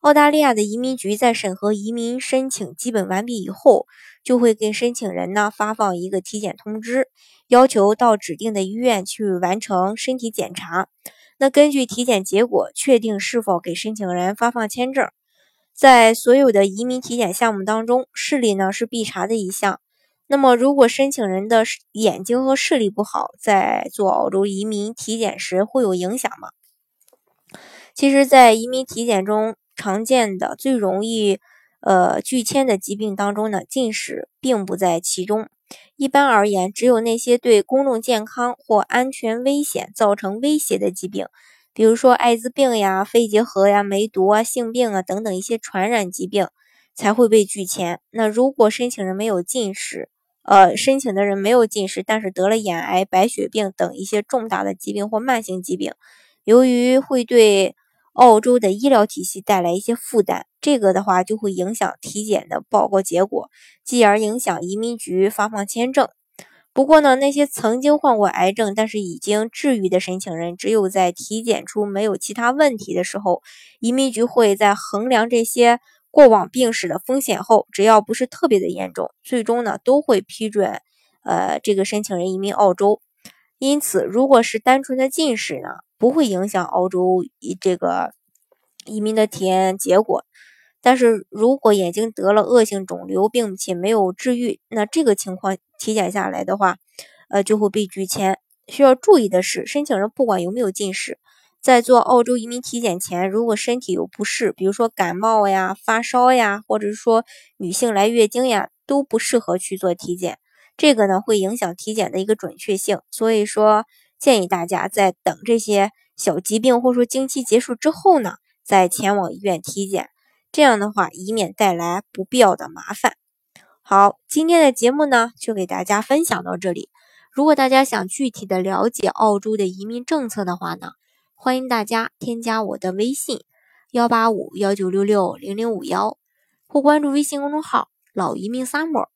澳大利亚的移民局在审核移民申请基本完毕以后，就会给申请人呢发放一个体检通知，要求到指定的医院去完成身体检查。那根据体检结果，确定是否给申请人发放签证。在所有的移民体检项目当中，视力呢是必查的一项。那么，如果申请人的眼睛和视力不好，在做澳洲移民体检时会有影响吗？其实，在移民体检中，常见的最容易呃拒签的疾病当中呢，近视并不在其中。一般而言，只有那些对公众健康或安全危险造成威胁的疾病，比如说艾滋病呀、肺结核呀、梅毒啊、性病啊等等一些传染疾病，才会被拒签。那如果申请人没有近视，呃，申请的人没有近视，但是得了眼癌、白血病等一些重大的疾病或慢性疾病，由于会对澳洲的医疗体系带来一些负担，这个的话就会影响体检的报告结果，继而影响移民局发放签证。不过呢，那些曾经患过癌症但是已经治愈的申请人，只有在体检出没有其他问题的时候，移民局会在衡量这些过往病史的风险后，只要不是特别的严重，最终呢都会批准呃这个申请人移民澳洲。因此，如果是单纯的近视呢？不会影响澳洲这个移民的体验结果，但是如果眼睛得了恶性肿瘤并且没有治愈，那这个情况体检下来的话，呃就会被拒签。需要注意的是，申请人不管有没有近视，在做澳洲移民体检前，如果身体有不适，比如说感冒呀、发烧呀，或者是说女性来月经呀，都不适合去做体检。这个呢会影响体检的一个准确性，所以说。建议大家在等这些小疾病或说经期结束之后呢，再前往医院体检，这样的话以免带来不必要的麻烦。好，今天的节目呢就给大家分享到这里。如果大家想具体的了解澳洲的移民政策的话呢，欢迎大家添加我的微信幺八五幺九六六零零五幺，或关注微信公众号老移民 summer，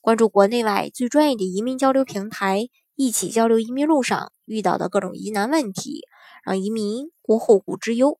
关注国内外最专业的移民交流平台。一起交流移民路上遇到的各种疑难问题，让移民无后顾之忧。